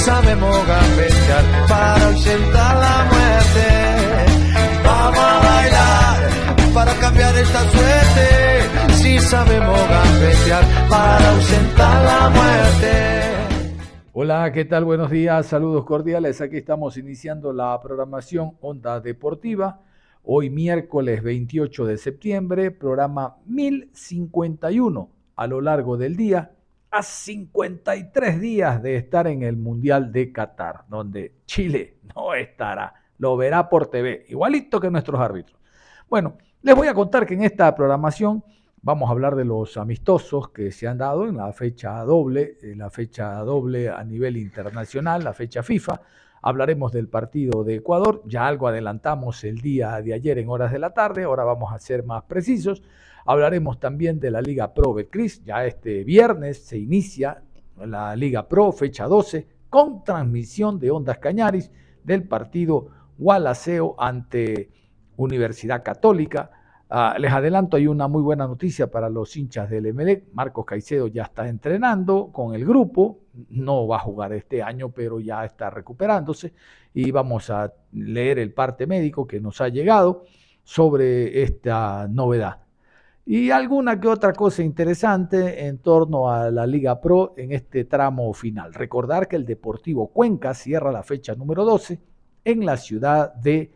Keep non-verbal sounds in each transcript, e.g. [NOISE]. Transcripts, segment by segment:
Sabemos gambetear para ausentar la muerte. Vamos a bailar para cambiar esta suerte. Si sabemos gambetear para ausentar la muerte. Hola, ¿qué tal? Buenos días, saludos cordiales. Aquí estamos iniciando la programación Onda Deportiva. Hoy miércoles 28 de septiembre, programa 1051 a lo largo del día a 53 días de estar en el Mundial de Qatar, donde Chile [LAUGHS] no estará, lo verá por TV, igualito que nuestros árbitros. Bueno, les voy a contar que en esta programación vamos a hablar de los amistosos que se han dado en la fecha doble, en la fecha doble a nivel internacional, la fecha FIFA. Hablaremos del partido de Ecuador, ya algo adelantamos el día de ayer en horas de la tarde, ahora vamos a ser más precisos. Hablaremos también de la Liga Pro Betcris. Ya este viernes se inicia la Liga Pro, fecha 12, con transmisión de Ondas Cañaris del partido Gualaceo ante Universidad Católica. Ah, les adelanto, hay una muy buena noticia para los hinchas del Emelec. Marcos Caicedo ya está entrenando con el grupo. No va a jugar este año, pero ya está recuperándose. Y vamos a leer el parte médico que nos ha llegado sobre esta novedad y alguna que otra cosa interesante en torno a la Liga Pro en este tramo final. Recordar que el Deportivo Cuenca cierra la fecha número 12 en la ciudad de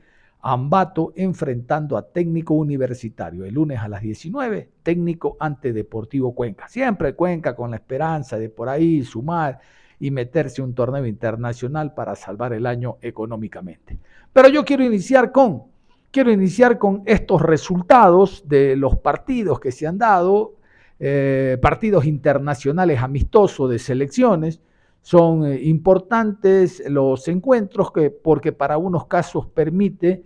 Ambato enfrentando a técnico universitario. El lunes a las 19, técnico ante Deportivo Cuenca. Siempre Cuenca con la esperanza de por ahí sumar y meterse un torneo internacional para salvar el año económicamente. Pero yo quiero iniciar con Quiero iniciar con estos resultados de los partidos que se han dado, eh, partidos internacionales amistosos de selecciones. Son eh, importantes los encuentros que, porque para unos casos permite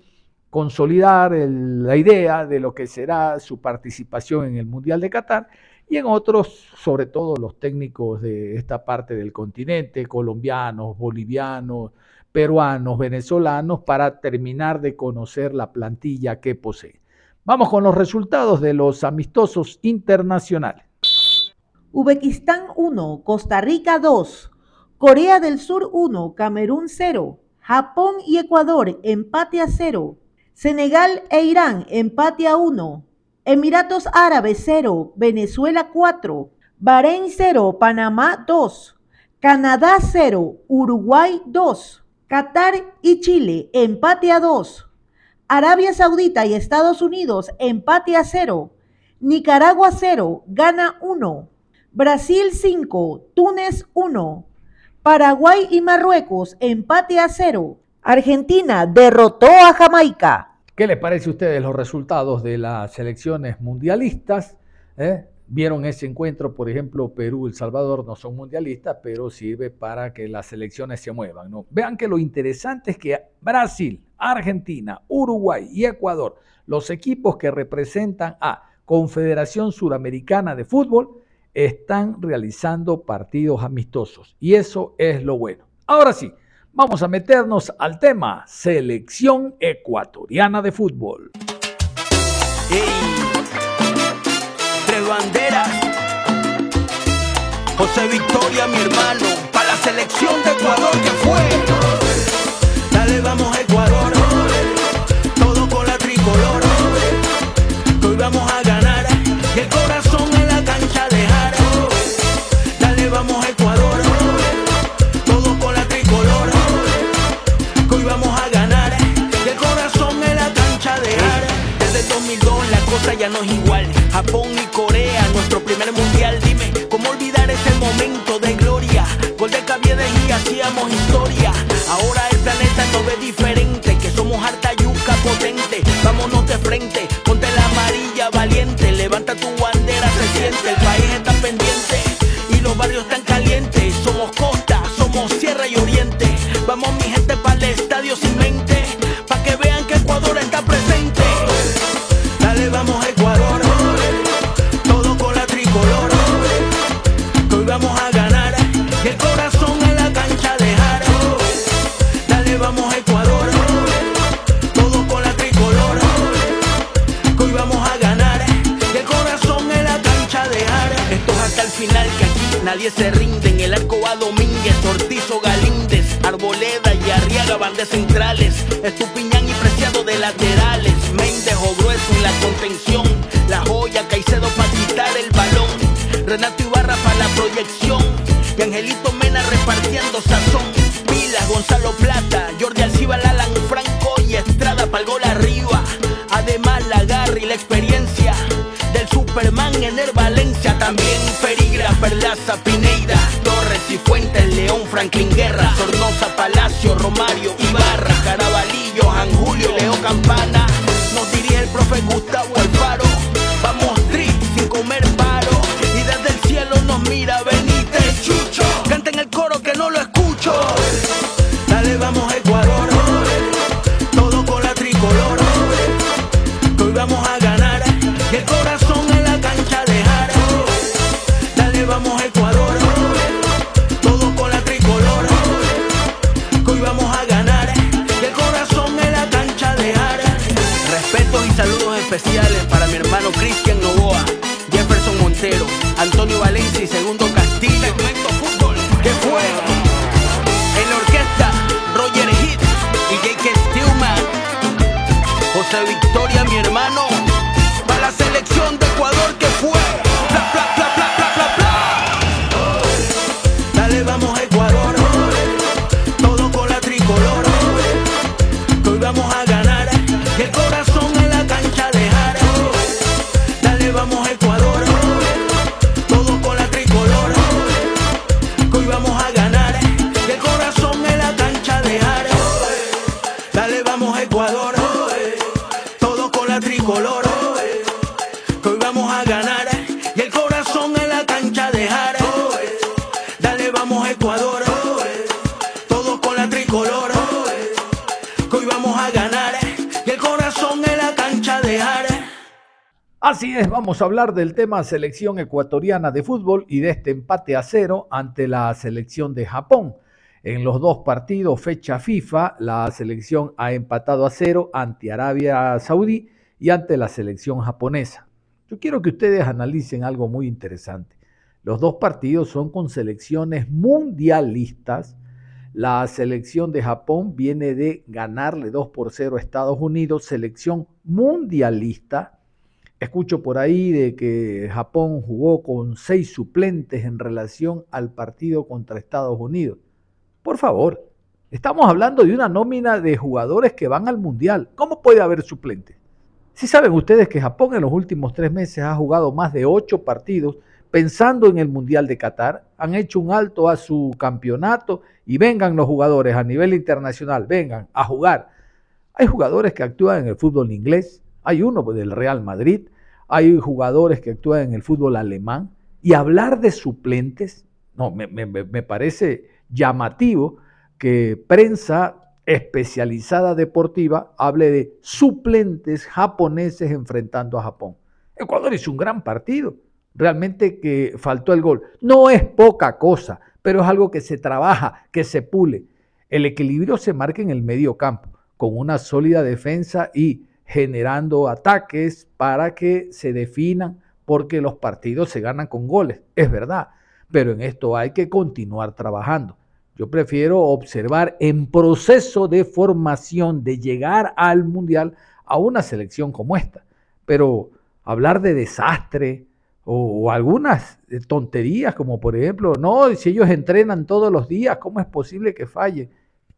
consolidar la idea de lo que será su participación en el Mundial de Qatar y en otros, sobre todo los técnicos de esta parte del continente, colombianos, bolivianos, peruanos, venezolanos, para terminar de conocer la plantilla que posee. Vamos con los resultados de los amistosos internacionales. Uzbekistán 1, Costa Rica 2, Corea del Sur 1, Camerún 0, Japón y Ecuador empate a 0, Senegal e Irán empate a 1, Emiratos Árabes 0, Venezuela 4, Bahrein 0, Panamá 2, Canadá 0, Uruguay 2, Qatar y Chile, empate a 2. Arabia Saudita y Estados Unidos, empate a 0. Nicaragua 0, gana 1. Brasil 5, Túnez 1. Paraguay y Marruecos, empate a 0. Argentina derrotó a Jamaica. ¿Qué les parece a ustedes los resultados de las selecciones mundialistas? ¿Eh? Vieron ese encuentro, por ejemplo, Perú, El Salvador no son mundialistas, pero sirve para que las selecciones se muevan. ¿no? Vean que lo interesante es que Brasil, Argentina, Uruguay y Ecuador, los equipos que representan a Confederación Suramericana de Fútbol, están realizando partidos amistosos. Y eso es lo bueno. Ahora sí, vamos a meternos al tema selección ecuatoriana de fútbol bandera. José Victoria, mi hermano, para la selección de Ecuador que fue. Dale, vamos a Ecuador, todo con la tricolor. hoy vamos a ganar y el corazón en la cancha dejar. Dale, vamos Ecuador, todo con la tricolor. hoy vamos a ganar y el corazón en la cancha dejar. Desde 2002 la cosa ya no es igual. Japón y nuestro primer mundial. Dime, ¿cómo olvidar el momento de gloria. Gol de viene y hacíamos historia. Ahora el planeta no ve diferente, que somos harta yuca potente. Vámonos de frente, ponte la amarilla valiente, levanta tu bandera, se siente el país. Centrales. Estupiñán y Preciado de laterales. Méndez o Grueso en la contención. La joya Caicedo para quitar el balón. Renato Ibarra para la proyección. Y Angelito Mena repartiendo sazón. Pila, Gonzalo Plata, Jordi Alciba, Alan Franco y Estrada para el gol arriba. Además la garra y la experiencia del Superman en el Valencia. También Ferigra, Perlaza, Pineida, Torres y Fuentes, León, Franklin Guerra, Sornosa, Palacio, Romario, Campana. Nos dirige el profe Gustavo Segundo Castillo. ¿Qué fue? En la orquesta, Roger Hit y Jake Stillman. José Victoria, Vamos a hablar del tema selección ecuatoriana de fútbol y de este empate a cero ante la selección de Japón. En los dos partidos, fecha FIFA, la selección ha empatado a cero ante Arabia Saudí y ante la selección japonesa. Yo quiero que ustedes analicen algo muy interesante. Los dos partidos son con selecciones mundialistas. La selección de Japón viene de ganarle 2 por 0 a Estados Unidos, selección mundialista. Escucho por ahí de que Japón jugó con seis suplentes en relación al partido contra Estados Unidos. Por favor, estamos hablando de una nómina de jugadores que van al Mundial. ¿Cómo puede haber suplentes? Si saben ustedes que Japón en los últimos tres meses ha jugado más de ocho partidos pensando en el Mundial de Qatar, han hecho un alto a su campeonato y vengan los jugadores a nivel internacional, vengan a jugar. Hay jugadores que actúan en el fútbol inglés, hay uno del Real Madrid, hay jugadores que actúan en el fútbol alemán y hablar de suplentes, no, me, me, me parece llamativo que prensa especializada deportiva hable de suplentes japoneses enfrentando a Japón. Ecuador hizo un gran partido, realmente que faltó el gol. No es poca cosa, pero es algo que se trabaja, que se pule. El equilibrio se marca en el medio campo, con una sólida defensa y generando ataques para que se definan, porque los partidos se ganan con goles, es verdad, pero en esto hay que continuar trabajando. Yo prefiero observar en proceso de formación, de llegar al Mundial, a una selección como esta. Pero hablar de desastre o, algunas tonterías, como por ejemplo, no, si ellos entrenan todos los días, ¿cómo es posible que fallen?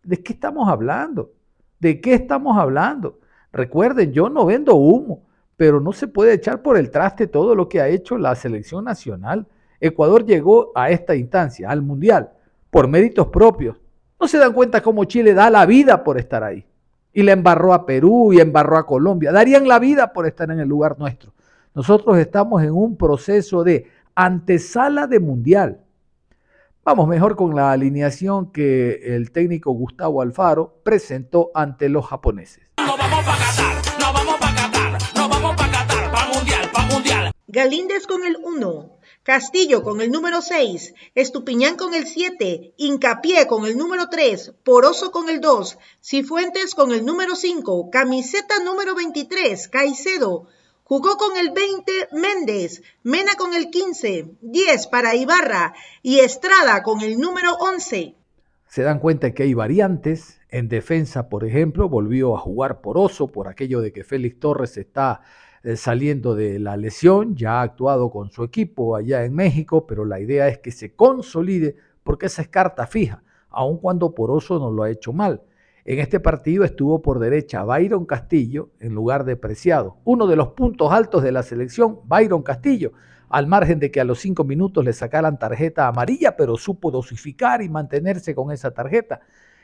¿De qué estamos hablando? ¿De qué estamos hablando? Recuerden, yo no vendo humo, pero no se puede echar por el traste todo lo que ha hecho la selección nacional. Ecuador llegó a esta instancia, al Mundial por méritos propios. No se dan cuenta cómo Chile da la vida por estar ahí. Y le embarró a Perú y embarró a Colombia. Darían la vida por estar en el lugar nuestro. Nosotros estamos en un proceso de antesala de mundial. Vamos mejor con la alineación que el técnico Gustavo Alfaro presentó ante los japoneses. Galíndez con el 1, Castillo con el número 6, Estupiñán con el 7, Incapié con el número 3, Poroso con el 2, Cifuentes con el número 5, Camiseta número 23, Caicedo. Jugó con el 20 Méndez, Mena con el 15, 10 para Ibarra y Estrada con el número 11. Se dan cuenta que hay variantes. En defensa, por ejemplo, volvió a jugar Poroso por aquello de que Félix Torres está eh, saliendo de la lesión, ya ha actuado con su equipo allá en México, pero la idea es que se consolide porque esa es carta fija, aun cuando Poroso no lo ha hecho mal. En este partido estuvo por derecha Byron Castillo en lugar de Preciado. Uno de los puntos altos de la selección, Byron Castillo, al margen de que a los cinco minutos le sacaran tarjeta amarilla, pero supo dosificar y mantenerse con esa tarjeta.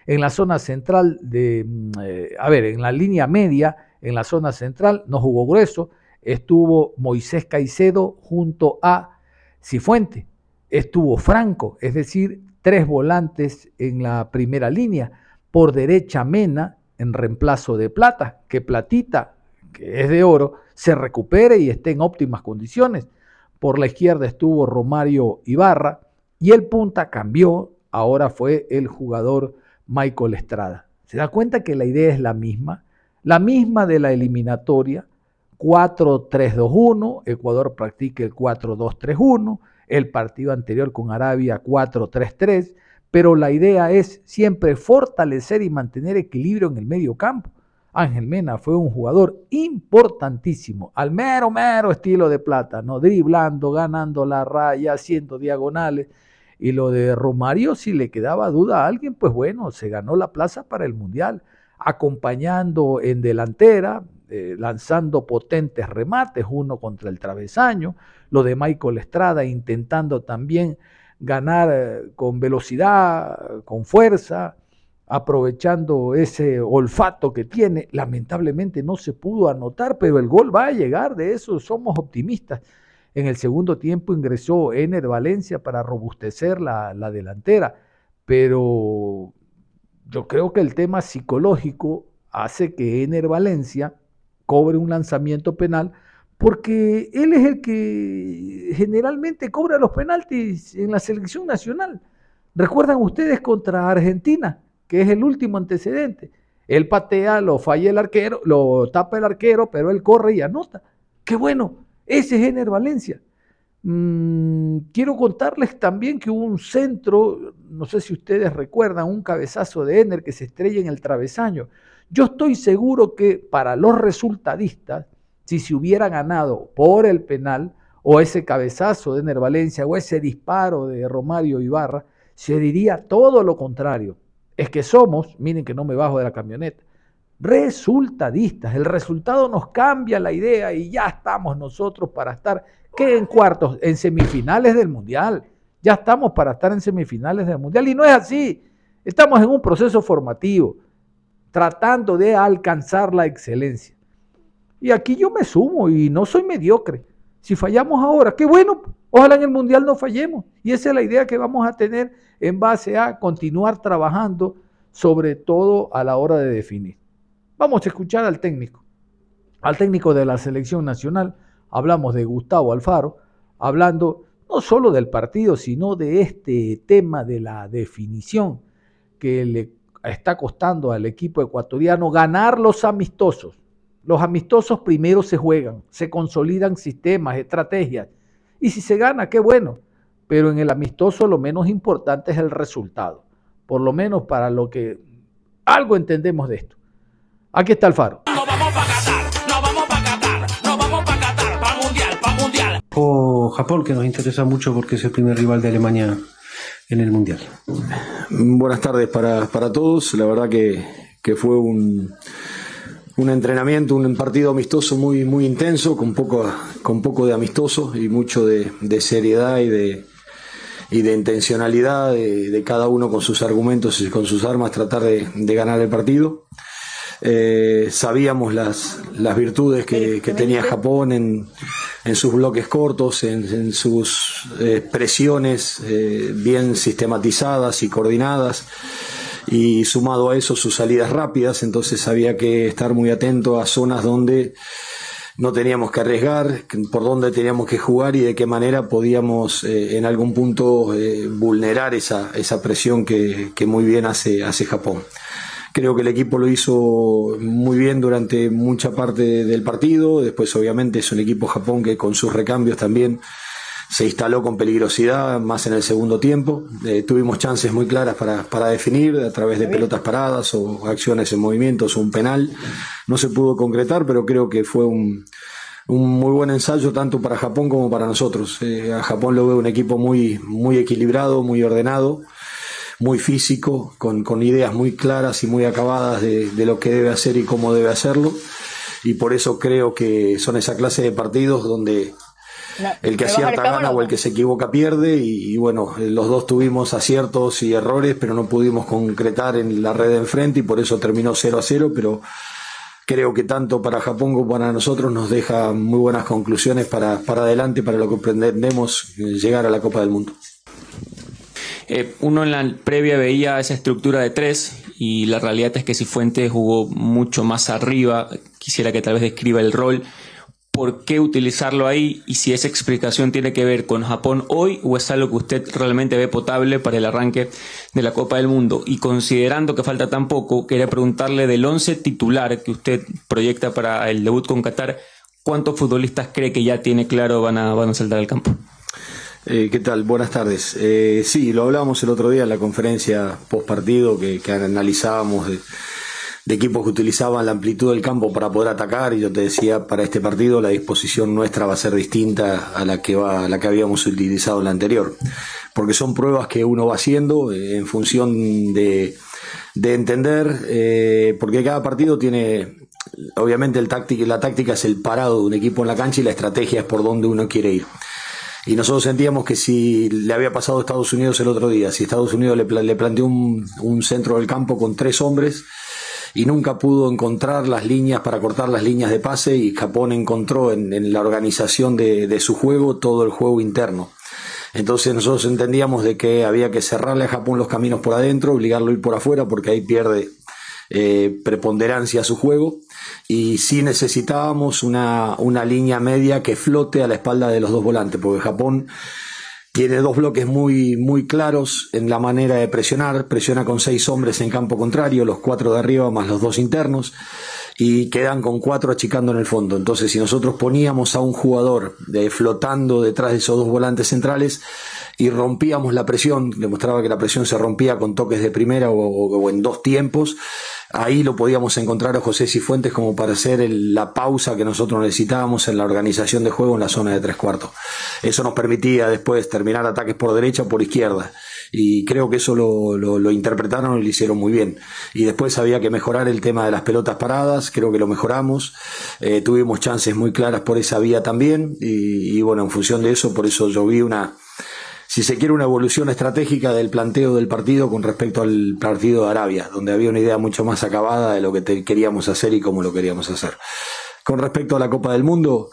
En la zona central de, mm, eh, a ver, en la línea media, en la zona central, no jugó grueso, estuvo Moisés Caicedo junto a Cifuente, estuvo Franco, es decir, tres volantes en la primera línea, por derecha Mena en reemplazo de Plata, que Platita, que es de oro, se recupere y esté en óptimas condiciones. Por la izquierda estuvo Romario Ibarra y el punta cambió, ahora fue el jugador Michael Estrada. ¿Se da cuenta que la idea es la misma? La misma de la eliminatoria, 4-3-2-1, Ecuador practica el 4-2-3-1, el partido anterior con Arabia 4-3-3, pero la idea es siempre fortalecer y mantener equilibrio en el medio campo. Ángel Mena fue un jugador importantísimo, al mero, mero estilo de plata, ¿no? driblando, ganando la raya, haciendo diagonales. Y lo de Romario, si le quedaba duda a alguien, pues bueno, se ganó la plaza para el Mundial, acompañando en delantera, eh, lanzando potentes remates, uno contra el travesaño, lo de Michael Estrada intentando también ganar eh, con velocidad, con fuerza, aprovechando ese olfato que tiene. Lamentablemente no se pudo anotar, pero el gol va a llegar, de eso somos optimistas. En el segundo tiempo ingresó Ener Valencia para robustecer la, la delantera, pero yo creo que el tema psicológico hace que Ener Valencia cobre un lanzamiento penal porque él es el que generalmente cobra los penaltis en la selección nacional. ¿Recuerdan ustedes contra Argentina? que es el último antecedente. Él patea, lo falla el arquero, lo tapa el arquero, pero él corre y anota. Qué bueno, ese es Ener Valencia. Mm, quiero contarles también que hubo un centro, no sé si ustedes recuerdan, un cabezazo de Ener que se estrella en el travesaño. Yo estoy seguro que para los resultadistas, si se hubiera ganado por el penal, o ese cabezazo de Ener Valencia, o ese disparo de Romario Ibarra, se diría todo lo contrario es que somos, miren que no me bajo de la camioneta, resultadistas. El resultado nos cambia la idea y ya estamos nosotros para estar, ¿qué en cuartos? En semifinales del Mundial. Ya estamos para estar en semifinales del Mundial y no es así. Estamos en un proceso formativo, tratando de alcanzar la excelencia. Y aquí yo me sumo y no soy mediocre. Si fallamos ahora, qué bueno, ojalá en el Mundial no fallemos. Y esa es la idea que vamos a tener en base a continuar trabajando, sobre todo a la hora de definir. Vamos a escuchar al técnico, al técnico de la selección nacional. Hablamos de Gustavo Alfaro, hablando no solo del partido, sino de este tema de la definición que le está costando al equipo ecuatoriano ganar los amistosos. Los amistosos primero se juegan, se consolidan sistemas, estrategias. Y si se gana, qué bueno. Pero en el amistoso lo menos importante es el resultado. Por lo menos para lo que algo entendemos de esto. Aquí está el faro. Nos vamos para Qatar, nos vamos para Qatar, nos vamos para Qatar, para mundial, para mundial. O Japón, que nos interesa mucho porque es el primer rival de Alemania en el Mundial. Buenas tardes para, para todos. La verdad que, que fue un, un entrenamiento, un partido amistoso muy, muy intenso, con poco, con poco de amistoso y mucho de, de seriedad y de, y de intencionalidad de, de, cada uno con sus argumentos y con sus armas tratar de, de ganar el partido. Eh, sabíamos las, las virtudes que, que tenía Japón en, en, sus bloques cortos, en, en sus eh, presiones eh, bien sistematizadas y coordinadas y sumado a eso sus salidas rápidas, entonces había que estar muy atento a zonas donde no teníamos que arriesgar, por dónde teníamos que jugar y de qué manera podíamos eh, en algún punto eh, vulnerar esa, esa presión que, que, muy bien hace, hace Japón. Creo que el equipo lo hizo muy bien durante mucha parte del partido, después obviamente es un equipo Japón que con sus recambios también se instaló con peligrosidad más en el segundo tiempo. Eh, tuvimos chances muy claras para, para, definir a través de pelotas paradas o acciones en movimientos o un penal. No se pudo concretar, pero creo que fue un, muy buen ensayo tanto para Japón como para nosotros. Eh, a Japón lo veo un equipo muy, muy equilibrado, muy ordenado, muy físico, con, con ideas muy claras y muy acabadas de, de lo que debe hacer y cómo debe hacerlo. Y por eso creo que son esa clase de partidos donde el que acierta gana o el que se equivoca pierde y, bueno, los dos tuvimos aciertos y errores, pero no pudimos concretar en la red de enfrente y por eso terminó 0 a 0, pero creo que tanto para Japón como para nosotros nos deja muy buenas conclusiones para, para adelante, para lo que pretendemos llegar a la Copa del Mundo. Eh, uno en la previa veía esa estructura de tres y la realidad es que si Fuentes jugó mucho más arriba, quisiera que tal vez describa el rol por qué utilizarlo ahí y si esa explicación tiene que ver con Japón hoy o es algo que usted realmente ve potable para el arranque de la Copa del Mundo. Y considerando que falta tan poco, quería preguntarle del 11 titular que usted proyecta para el debut con Qatar, ¿cuántos futbolistas cree que ya tiene claro van a, van a saltar al campo? Eh, ¿Qué tal? Buenas tardes. Eh, sí, lo hablábamos el otro día en la conferencia post partido que, analizábamos de equipos que utilizaban la amplitud del campo para poder atacar y yo te decía para este partido la disposición nuestra va a ser distinta a la que va a la que habíamos utilizado en la anterior porque son pruebas que uno va haciendo eh, en función de, de entender eh, porque cada partido tiene obviamente el táctica, la táctica es el parado de un equipo en la cancha y la estrategia es por donde uno quiere ir y nosotros sentíamos que si le había pasado a Estados Unidos el otro día, si Estados Unidos le, planteó un, un centro del campo con tres hombres, y nunca pudo encontrar las líneas para cortar las líneas de pase y Japón encontró en, la organización de, su juego todo el juego interno. Entonces nosotros entendíamos de que había que cerrarle a Japón los caminos por adentro, obligarlo a ir por afuera porque ahí pierde eh, preponderancia a su juego y sí necesitábamos una, una línea media que flote a la espalda de los dos volantes porque Japón tiene dos bloques muy, muy claros en la manera de presionar. Presiona con seis hombres en campo contrario, los cuatro de arriba más los dos internos, y quedan con cuatro achicando en el fondo. Entonces, si nosotros poníamos a un jugador de, flotando detrás de esos dos volantes centrales y rompíamos la presión, demostraba que la presión se rompía con toques de primera o en dos tiempos, ahí lo podíamos encontrar a José Cifuentes como para hacer la pausa que nosotros necesitábamos en la organización de juego en la zona de tres cuartos. Eso nos permitía después terminar ataques por derecha o por izquierda. Y creo que eso lo, lo, interpretaron y lo hicieron muy bien. Y después había que mejorar el tema de las pelotas paradas, creo que lo mejoramos. Eh, tuvimos chances muy claras por esa vía también. Y, y bueno, en función de eso, por eso yo vi una, si se quiere, una evolución estratégica del planteo del partido con respecto al partido de Arabia, donde había una idea mucho más acabada de lo que queríamos hacer y cómo lo queríamos hacer. Con respecto a la Copa del Mundo,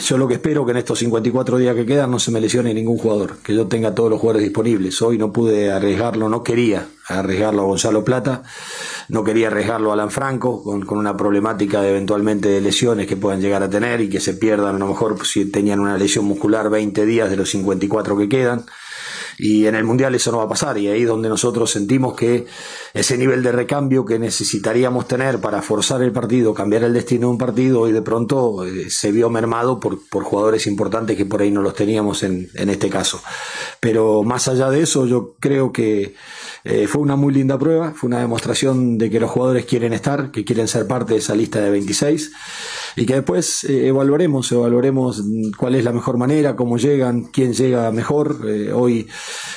yo lo que espero que en estos 54 días que quedan no se me lesione ningún jugador, que yo tenga todos los jugadores disponibles. Hoy no pude arriesgarlo, no quería arriesgarlo a Gonzalo Plata no quería arriesgarlo a Alan Franco con, una problemática de eventualmente de lesiones que puedan llegar a tener y que se pierdan a lo mejor si tenían una lesión muscular 20 días de los 54 que quedan. Y en el Mundial eso no va a pasar y ahí es donde nosotros sentimos que ese nivel de recambio que necesitaríamos tener para forzar el partido, cambiar el destino de un partido, hoy de pronto eh, se vio mermado por, por jugadores importantes que por ahí no los teníamos en, en este caso. Pero más allá de eso, yo creo que eh, fue una muy linda prueba, fue una demostración de que los jugadores quieren estar, que quieren ser parte de esa lista de 26 y que después eh, evaluaremos, evaluaremos cuál es la mejor manera, cómo llegan, quién llega mejor. Eh, hoy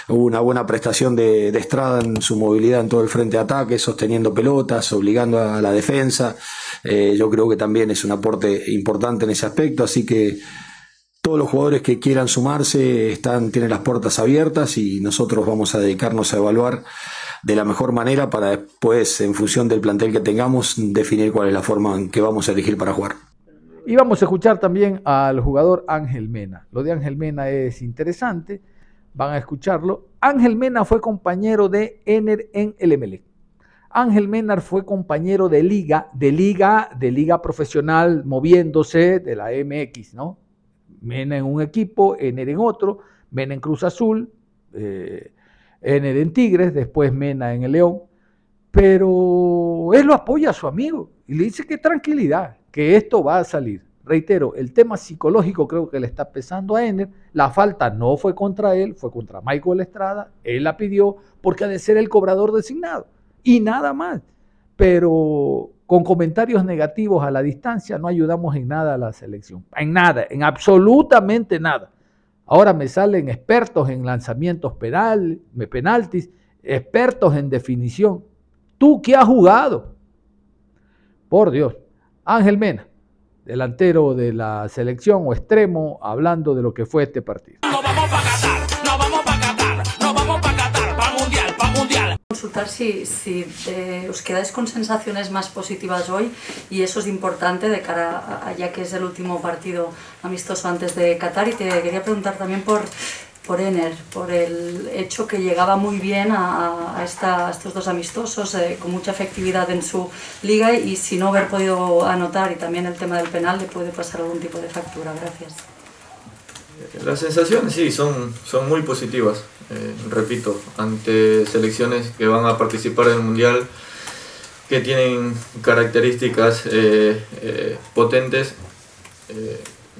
hubo una buena prestación de, de, Estrada en su movilidad en todo el frente de ataque, sosteniendo pelotas, obligando a la defensa. yo creo que también es un aporte importante en ese aspecto, así que todos los jugadores que quieran sumarse están, tienen las puertas abiertas y nosotros vamos a dedicarnos a evaluar de la mejor manera para después, en función del plantel que tengamos, definir cuál es la forma en que vamos a elegir para jugar. Y vamos a escuchar también al jugador Ángel Mena. Lo de Ángel Mena es interesante. van a escucharlo. Ángel Mena fue compañero de Ener en el Emelec. Ángel Mena fue compañero de liga, de liga, de liga profesional, moviéndose de la MX, ¿no? Mena en un equipo, Ener en otro, Mena en Cruz Azul, eh, Ener en Tigres, después Mena en el León. Pero él lo apoya a su amigo y le dice que tranquilidad, que esto va a salir. Reitero, el tema psicológico creo que le está pesando a Ener. La falta no fue contra él, fue contra Michael Estrada. Él la pidió porque ha de ser el cobrador designado y nada más. Pero con comentarios negativos a la distancia no ayudamos en nada a la selección. En nada, en absolutamente nada. Ahora me salen expertos en lanzamientos penal, penaltis, expertos en definición. ¿Tú qué has jugado? Por Dios. Ángel Mena, delantero de la selección o extremo, hablando de lo que fue este partido. Vamos Consultar si, si eh, os quedáis con sensaciones más positivas hoy y eso es importante de cara a, a, ya que es el último partido amistoso antes de Qatar y te quería preguntar también por por Ener, por el hecho que llegaba muy bien a, a, esta, a estos dos amistosos, eh, con mucha efectividad en su liga y si no haber podido anotar y también el tema del penal le puede pasar algún tipo de factura. Gracias. Las sensaciones sí, son, son muy positivas. Eh, repito, ante selecciones que van a participar en el Mundial, que tienen características eh, eh, potentes,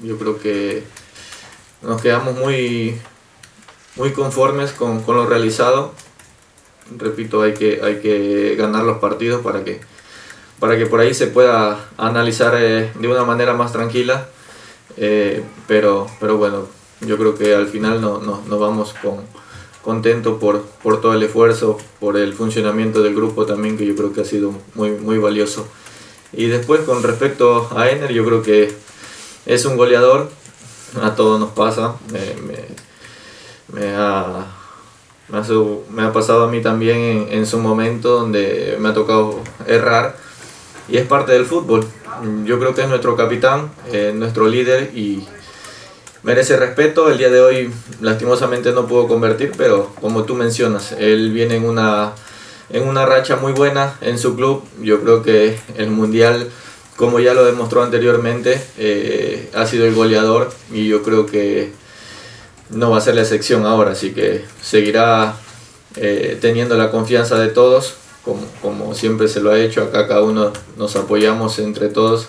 yo creo que nos quedamos muy, muy conformes con, con, lo realizado. Repito, hay que, hay que ganar los partidos para que, para que por ahí se pueda analizar de una manera más tranquila. Pero, pero bueno, yo creo que al final nos no, no vamos con, contento por, por todo el esfuerzo, por el funcionamiento del grupo también, que yo creo que ha sido muy, muy valioso. Y después con respecto a Ener, yo creo que es un goleador, a todos nos pasa, me, me, ha, me, ha, me, ha, pasado a mí también en, en su momento donde me ha tocado errar y es parte del fútbol. Yo creo que es nuestro capitán, eh, nuestro líder y merece respeto. El día de hoy lastimosamente no pudo convertir, pero como tú mencionas, él viene en una, en una racha muy buena en su club. Yo creo que el Mundial, como ya lo demostró anteriormente, eh, ha sido el goleador y yo creo que no va a ser la excepción ahora, así que seguirá eh, teniendo la confianza de todos como, como, siempre se lo ha hecho, acá cada uno nos apoyamos entre todos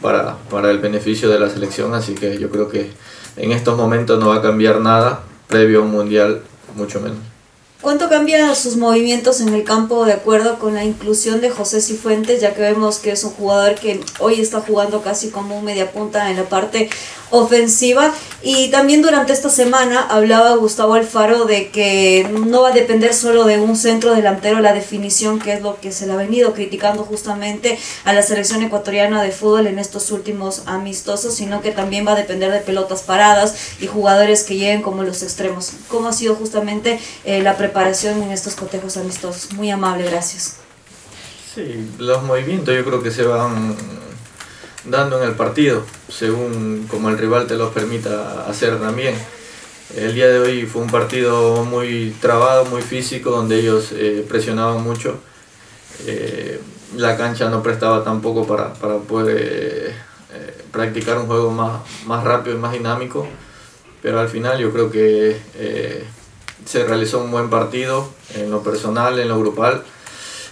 para, para, el beneficio de la selección, así que yo creo que en estos momentos no va a cambiar nada, previo a un mundial mucho menos. ¿Cuánto cambian sus movimientos en el campo de acuerdo con la inclusión de José Cifuentes, ya que vemos que es un jugador que hoy está jugando casi como un mediapunta en la parte ofensiva? Y también durante esta semana hablaba Gustavo Alfaro de que no va a depender solo de un centro delantero la definición, que es lo que se le ha venido criticando justamente a la selección ecuatoriana de fútbol en estos últimos amistosos, sino que también va a depender de pelotas paradas y jugadores que lleguen como los extremos. ¿Cómo ha sido justamente eh, la preparación? en estos cotejos amistosos. Muy amable, gracias. Sí, los movimientos yo creo que se van dando en el partido, según como el rival te los permita hacer también. El día de hoy fue un partido muy trabado, muy físico, donde ellos eh, presionaban mucho. Eh, la cancha no prestaba tampoco para, para poder eh, practicar un juego más, más rápido y más dinámico, pero al final yo creo que se realizó un buen partido en lo personal, en lo grupal,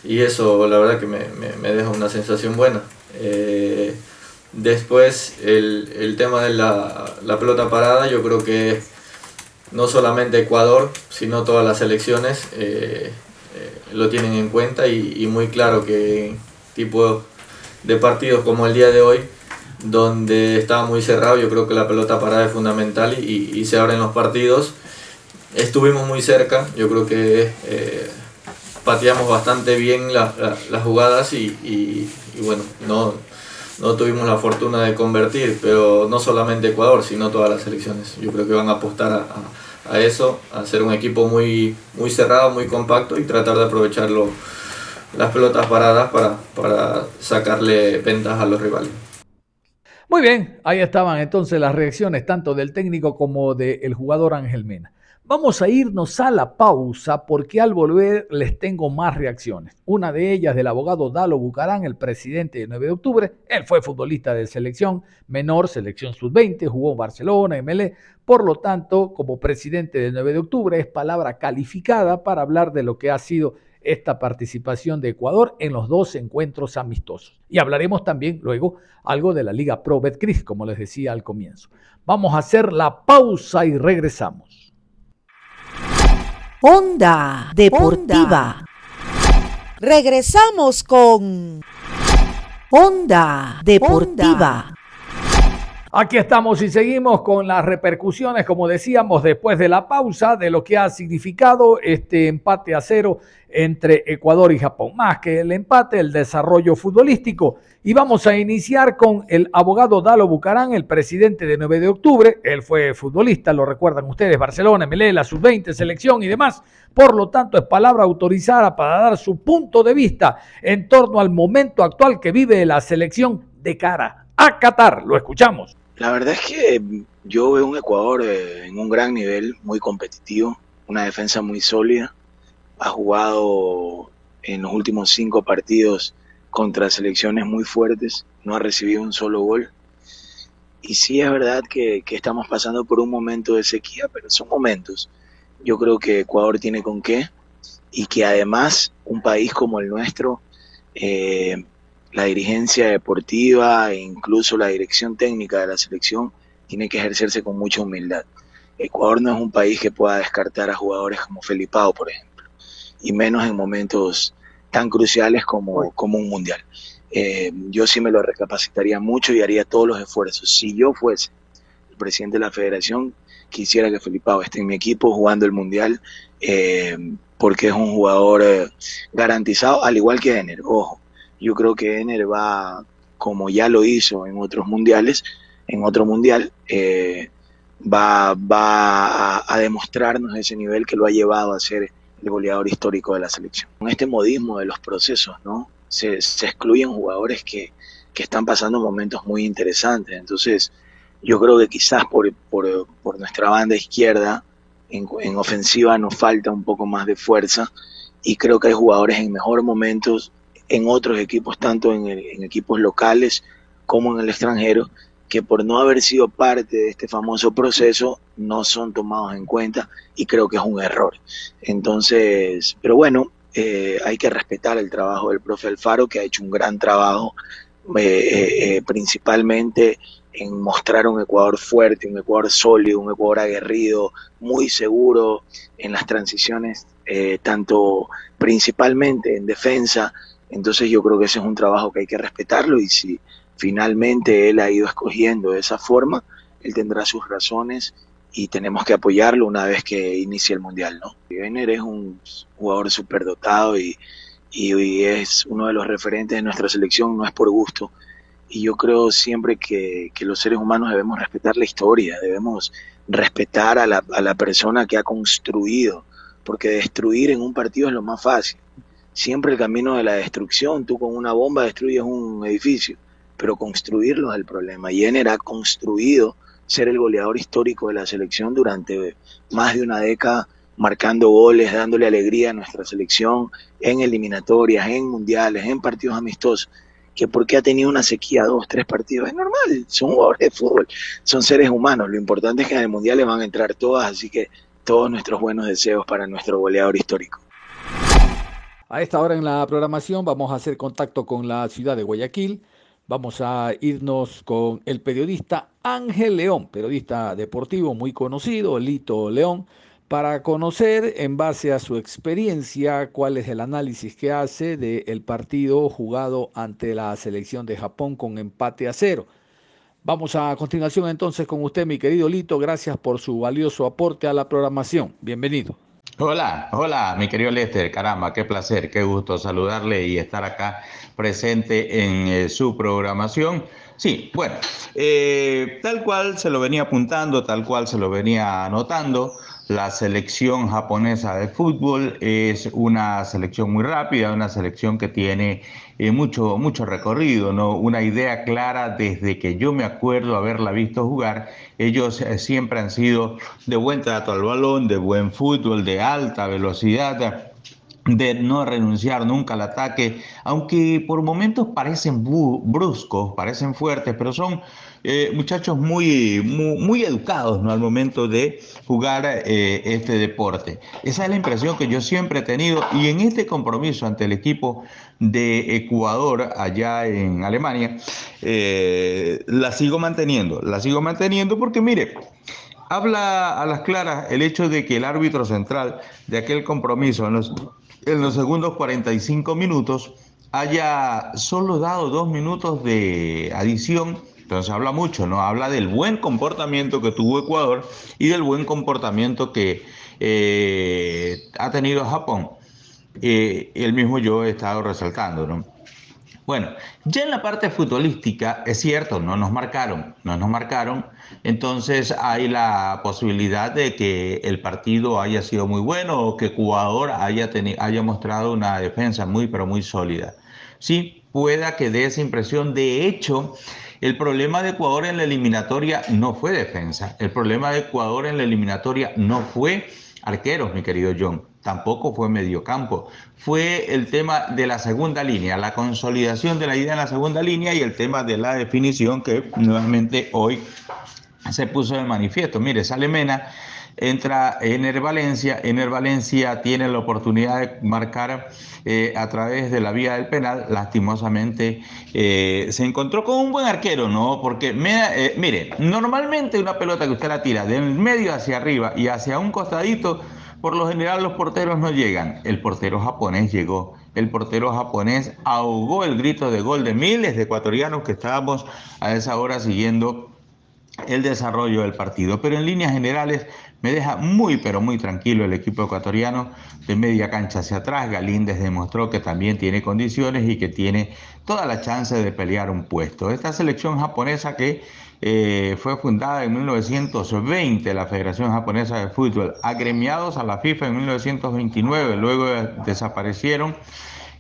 y eso la verdad que me, me, deja una sensación buena. Eh, después el, el, tema de la, la, pelota parada, yo creo que no solamente Ecuador, sino todas las selecciones eh, eh, lo tienen en cuenta y, y, muy claro que tipo de partidos como el día de hoy, donde estaba muy cerrado, yo creo que la pelota parada es fundamental y, y se abren los partidos. Estuvimos muy cerca, yo creo que eh, pateamos bastante bien la, la, las jugadas y, y, bueno, no, no tuvimos la fortuna de convertir, pero no solamente Ecuador, sino todas las selecciones. Yo creo que van a apostar a, eso, a ser un equipo muy, muy cerrado, muy compacto y tratar de aprovecharlo las pelotas paradas para, para sacarle ventaja a los rivales. Muy bien, ahí estaban entonces las reacciones tanto del técnico como del jugador Ángel Mena. Vamos a irnos a la pausa porque al volver les tengo más reacciones. Una de ellas del abogado Dalo Bucarán, el presidente de 9 de octubre. Él fue futbolista de selección menor, selección sub-20, jugó en Barcelona, MLE. Por lo tanto, como presidente de 9 de octubre, es palabra calificada para hablar de lo que ha sido esta participación de Ecuador en los dos encuentros amistosos. Y hablaremos también luego algo de la Liga Pro Betcris, como les decía al comienzo. Vamos a hacer la pausa y regresamos. Onda Deportiva. Regresamos con Onda Deportiva. Aquí estamos y seguimos con las repercusiones, como decíamos, después de la pausa, de lo que ha significado este empate a cero entre Ecuador y Japón. Más que el empate, el desarrollo futbolístico. Y vamos a iniciar con el abogado Dalo Bucarán, el presidente de 9 de octubre. Él fue futbolista, lo recuerdan ustedes, Barcelona, MLE, la sub-20, selección y demás. Por lo tanto, es palabra autorizada para dar su punto de vista en torno al momento actual que vive la selección de cara a Qatar. Lo escuchamos. La verdad es que yo veo un Ecuador eh, en un gran nivel, muy competitivo, una defensa muy sólida. Ha jugado en los últimos cinco partidos contra selecciones muy fuertes, no ha recibido un solo gol. Y sí es verdad que, estamos pasando por un momento de sequía, pero son momentos. Yo creo que Ecuador tiene con qué y que además un país como el nuestro, eh, la dirigencia deportiva e incluso la dirección técnica de la selección tiene que ejercerse con mucha humildad. Ecuador no es un país que pueda descartar a jugadores como Felipao, por ejemplo, y menos en momentos tan cruciales como, como un mundial. Eh, yo sí me lo recapacitaría mucho y haría todos los esfuerzos. Si yo fuese el presidente de la federación, quisiera que Felipao esté en mi equipo jugando el mundial, eh, porque es un jugador eh, garantizado, al igual que Ener. Ojo, yo creo que Ener va, como ya lo hizo en otros mundiales, en otro mundial, va, va a, demostrarnos ese nivel que lo ha llevado a ser el goleador histórico de la selección. Con este modismo de los procesos, ¿no? Se, excluyen jugadores que, están pasando momentos muy interesantes. Entonces, yo creo que quizás por, por, nuestra banda izquierda, en, en, ofensiva nos falta un poco más de fuerza y creo que hay jugadores en mejores momentos en otros equipos, tanto en, en equipos locales como en el extranjero, que por no haber sido parte de este famoso proceso no son tomados en cuenta y creo que es un error. Entonces, pero bueno, eh, hay que respetar el trabajo del profe Alfaro, que ha hecho un gran trabajo, eh, eh, principalmente en mostrar un Ecuador fuerte, un Ecuador sólido, un Ecuador aguerrido, muy seguro en las transiciones, tanto principalmente en defensa. Entonces yo creo que ese es un trabajo que hay que respetarlo y si finalmente él ha ido escogiendo de esa forma, él tendrá sus razones y tenemos que apoyarlo una vez que inicie el mundial, ¿no? Es un jugador superdotado y, y, es uno de los referentes de nuestra selección, no es por gusto. Y yo creo siempre que, que los seres humanos debemos respetar la historia, debemos respetar a la, a la persona que ha construido, porque destruir en un partido es lo más fácil. Siempre el camino de la destrucción, tú con una bomba destruyes un edificio pero construirlo es el problema. Jenner ha construido ser el goleador histórico de la selección durante más de una década, marcando goles, dándole alegría a nuestra selección en eliminatorias, en mundiales, en partidos amistosos. Que porque ha tenido una sequía, dos, tres partidos, es normal, son jugadores de fútbol, son seres humanos. Lo importante es que en el mundial le van a entrar todas, así que todos nuestros buenos deseos para nuestro goleador histórico. A esta hora en la programación vamos a hacer contacto con la ciudad de Guayaquil Vamos a irnos con el periodista Ángel León, periodista deportivo muy conocido, Lito León, para conocer en base a su experiencia cuál es el análisis que hace del partido jugado ante la selección de Japón con empate a cero. Vamos a continuación entonces con usted, mi querido Lito. Gracias por su valioso aporte a la programación. Bienvenido. Hola, hola, mi querido Lester. Caramba, qué placer, qué gusto saludarle y estar acá presente en eh, su programación. Sí, bueno, eh, tal cual se lo venía apuntando, tal cual se lo venía anotando, la selección japonesa de fútbol es una selección muy rápida, una selección que tiene eh, mucho, mucho recorrido, ¿no? una idea clara desde que yo me acuerdo haberla visto jugar. Ellos eh, siempre han sido de buen trato al balón, de buen fútbol, de alta velocidad de no renunciar nunca al ataque, aunque por momentos parecen bruscos, parecen fuertes, pero son eh, muchachos muy, muy, educados ¿no? al momento de jugar eh, este deporte. Esa es la impresión que yo siempre he tenido y en este compromiso ante el equipo de Ecuador allá en Alemania, eh, la sigo manteniendo, la sigo manteniendo porque mire, habla a las claras el hecho de que el árbitro central de aquel compromiso en los segundos 45 minutos haya solo dado dos minutos de adición. Entonces habla mucho, ¿no? Habla del buen comportamiento que tuvo Ecuador y del buen comportamiento que eh, ha tenido Japón. Eh, el mismo yo he estado resaltando, ¿no? Bueno, ya en la parte futbolística, es cierto, no nos marcaron, no nos marcaron, entonces hay la posibilidad de que el partido haya sido muy bueno o que Ecuador haya, haya mostrado una defensa muy, pero muy sólida. Sí, pueda que dé esa impresión. De hecho, el problema de Ecuador en la eliminatoria no fue defensa. El problema de Ecuador en la eliminatoria no fue arqueros, mi querido John. Tampoco fue mediocampo. Fue el tema de la segunda línea, la consolidación de la idea en la segunda línea y el tema de la definición que nuevamente hoy se puso de manifiesto. Mire, sale Mena, entra Ener Valencia, Ener Valencia tiene la oportunidad de marcar eh, a través de la vía del penal, lastimosamente eh, se encontró con un buen arquero, ¿no? Porque, Mena, eh, mire, normalmente una pelota que usted la tira del medio hacia arriba y hacia un costadito, por lo general los porteros no llegan. El portero japonés llegó. El portero japonés ahogó el grito de gol de miles de ecuatorianos que estábamos a esa hora siguiendo el desarrollo del partido. Pero en líneas generales me deja muy, pero muy tranquilo el equipo ecuatoriano de media cancha hacia atrás. Galíndez demostró que también tiene condiciones y que tiene toda la chance de pelear un puesto. Esta selección japonesa que eh, fue fundada en 1920, la Federación Japonesa de Fútbol, agremiados a la FIFA en 1929, luego desaparecieron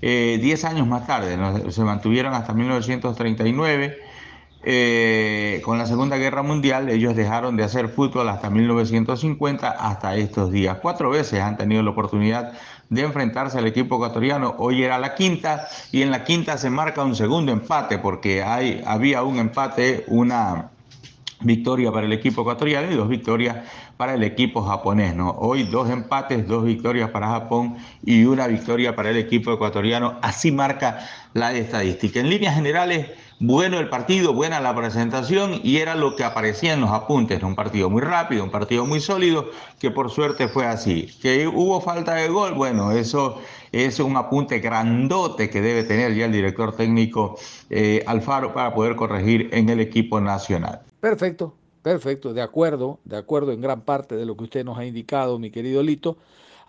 10 eh, años más tarde, se mantuvieron hasta 1939 eh, con la Segunda Guerra Mundial ellos dejaron de hacer fútbol hasta 1950, hasta estos días. Cuatro veces han tenido la oportunidad de enfrentarse al equipo ecuatoriano. Hoy era la quinta y en la quinta se marca un segundo empate porque había un empate, una victoria para el equipo ecuatoriano y dos victorias para el equipo japonés. Hoy dos empates, dos victorias para Japón y una victoria para el equipo ecuatoriano. Así marca la estadística. En líneas generales, bueno el partido, buena la presentación y era lo que aparecía en los apuntes, un partido muy rápido, un partido muy sólido, que por suerte fue así. Que hubo falta de gol, bueno, eso es un apunte grandote que debe tener ya el director técnico eh, Alfaro para poder corregir en el equipo nacional. Perfecto, perfecto, de acuerdo, de acuerdo en gran parte de lo que usted nos ha indicado, mi querido Lito.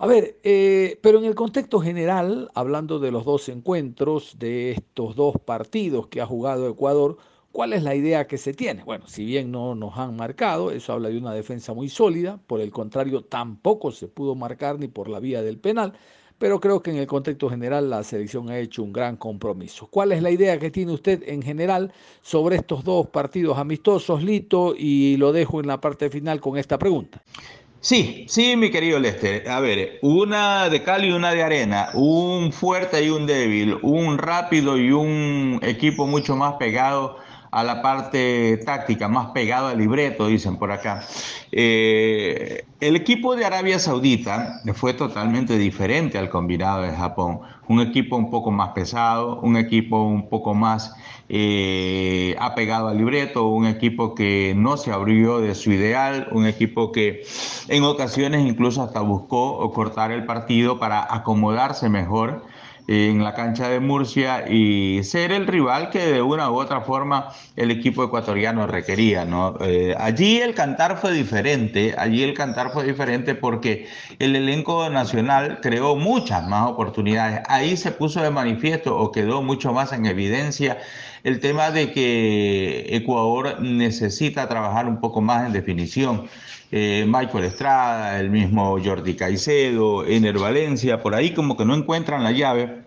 A ver, eh, pero en el contexto general, hablando de los dos encuentros, de estos dos partidos que ha jugado Ecuador, ¿cuál es la idea que se tiene? Bueno, si bien no nos han marcado, eso habla de una defensa muy sólida, por el contrario, tampoco se pudo marcar ni por la vía del penal, pero creo que en el contexto general la selección ha hecho un gran compromiso. ¿Cuál es la idea que tiene usted en general sobre estos dos partidos amistosos, Lito? Y lo dejo en la parte final con esta pregunta. Sí, sí, mi querido Lester. A ver, una de cal y una de arena, un fuerte y un débil, un rápido y un equipo mucho más pegado a la parte táctica, más pegado al libreto, dicen por acá. Eh, el equipo de Arabia Saudita fue totalmente diferente al combinado de Japón. Un equipo un poco más pesado, un equipo un poco más eh, apegado al libreto, un equipo que no se abrió de su ideal, un equipo que en ocasiones incluso hasta buscó cortar el partido para acomodarse mejor en la cancha de Murcia y ser el rival que de una u otra forma el equipo ecuatoriano requería. Eh, allí el cantar fue diferente, allí el cantar fue diferente porque el elenco nacional creó muchas más oportunidades. Ahí se puso de manifiesto o quedó mucho más en evidencia el tema de que Ecuador necesita trabajar un poco más en definición. Eh, Michael Estrada, el mismo Jordi Caicedo, Ener Valencia, por ahí como que no encuentran la llave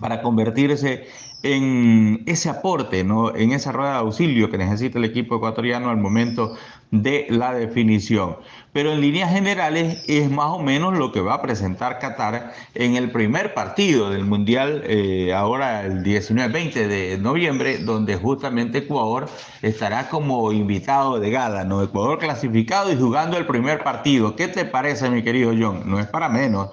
para convertirse en ese aporte, ¿no? en esa rueda de auxilio que necesita el equipo ecuatoriano al momento de la definición. Pero en líneas generales es más o menos lo que va a presentar Qatar en el primer partido del Mundial, eh, ahora el 19-20 de noviembre, donde justamente Ecuador estará como invitado de gala, ¿no? Ecuador clasificado y jugando el primer partido. ¿Qué te parece, mi querido John? No es para menos.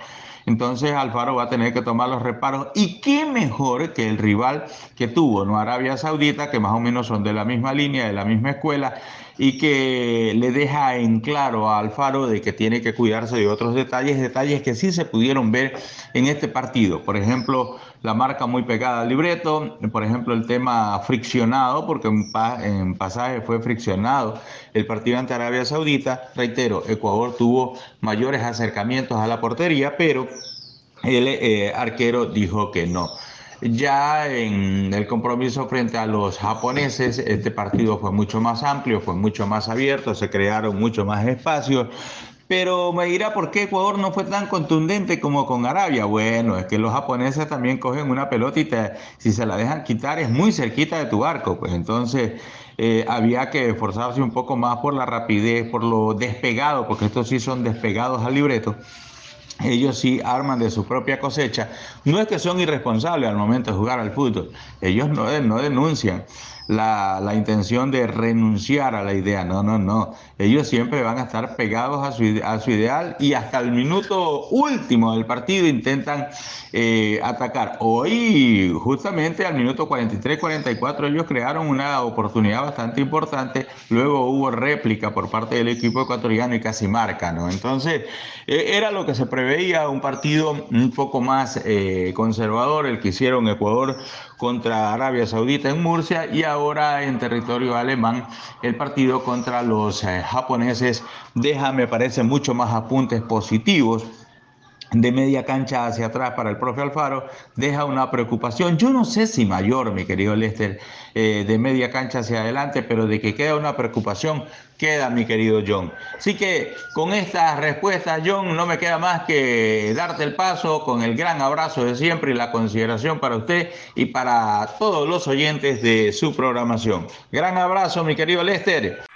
Entonces Alfaro va a tener que tomar los reparos. Y qué mejor que el rival que tuvo, ¿no? Arabia Saudita, que más o menos son de la misma línea, de la misma escuela, y que le deja en claro a Alfaro de que tiene que cuidarse de otros detalles, detalles que sí se pudieron ver en este partido. Por ejemplo, la marca muy pegada al libreto, por ejemplo, el tema friccionado, porque en, pasaje fue friccionado el partido ante Arabia Saudita. Reitero, Ecuador tuvo mayores acercamientos a la portería, pero el eh, arquero dijo que no. Ya en el compromiso frente a los japoneses, este partido fue mucho más amplio, fue mucho más abierto, se crearon mucho más espacios. Pero me dirá por qué Ecuador no fue tan contundente como con Arabia. Bueno, es que los japoneses también cogen una pelota y si se la dejan quitar es muy cerquita de tu arco. Pues entonces eh, había que esforzarse un poco más por la rapidez, por lo despegado, porque estos sí son despegados al libreto ellos sí arman de su propia cosecha. No es que son irresponsables al momento de jugar al fútbol, ellos no, no denuncian la, la, intención de renunciar a la idea. No, no, no. Ellos siempre van a estar pegados a su, a su ideal y hasta el minuto último del partido intentan eh, atacar. Hoy, justamente al minuto 43-44, ellos crearon una oportunidad bastante importante. Luego hubo réplica por parte del equipo ecuatoriano y casi marca, ¿no? Entonces, e, era lo que se preveía, un partido un poco más eh, conservador, el que hicieron Ecuador contra Arabia Saudita en Murcia y ahora en territorio alemán el partido contra los eh, japoneses. Deja, me parece, mucho más apuntes positivos de media cancha hacia atrás para el profe Alfaro deja una preocupación, yo no sé si mayor, mi querido Lester, eh, de media cancha hacia adelante, pero de que queda una preocupación, queda, mi querido John. Así que con estas respuestas, John, no me queda más que darte el paso con el gran abrazo de siempre y la consideración para usted y para todos los oyentes de su programación. Gran abrazo, mi querido Lester.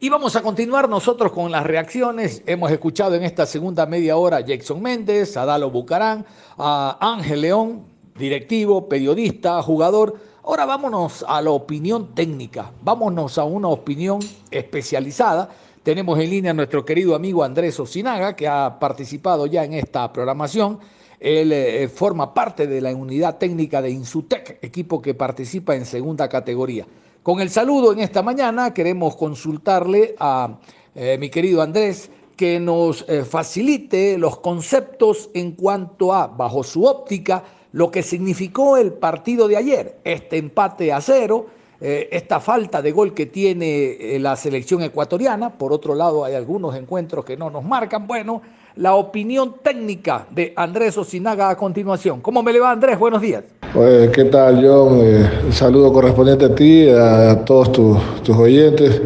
Y vamos a continuar nosotros con las reacciones. Hemos escuchado en esta segunda media hora a Jackson Méndez, a Dalo Bucarán, a Ángel León, directivo, periodista, jugador. Ahora vámonos a la opinión técnica, vámonos a una opinión especializada. Tenemos en línea a nuestro querido amigo Andrés Osinaga, que ha participado ya en esta programación. Él eh, forma parte de la unidad técnica de Insutec, equipo que participa en segunda categoría. Con el saludo en esta mañana queremos consultarle a eh, mi querido Andrés que nos eh, facilite los conceptos en cuanto a, bajo su óptica, lo que significó el partido de ayer, este empate a cero, eh, esta falta de gol que tiene la selección ecuatoriana, por otro lado hay algunos encuentros que no nos marcan, bueno, la opinión técnica de Andrés Osinaga a continuación. ¿Cómo me le va Andrés? Buenos días. Pues, ¿Qué tal, John? Eh, saludo correspondiente a ti, a, todos tus, oyentes.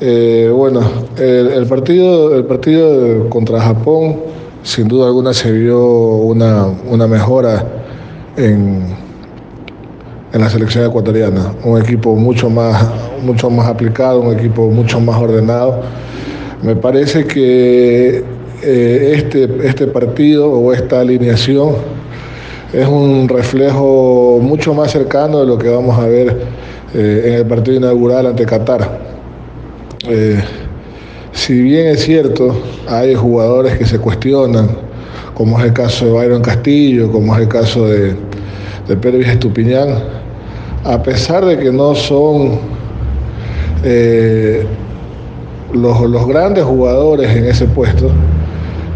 Eh, bueno, el, partido, el partido contra Japón, sin duda alguna, se vio una, una mejora en, en la selección ecuatoriana. Un equipo mucho más, mucho más aplicado, un equipo mucho más ordenado. Me parece que eh, este, este partido o esta alineación es un reflejo mucho más cercano de lo que vamos a ver eh, en el partido inaugural ante Qatar. Eh, si bien es cierto, hay jugadores que se cuestionan, como es el caso de Byron Castillo, como es el caso de, de Pérez Estupiñán, a pesar de que no son los, los grandes jugadores en ese puesto,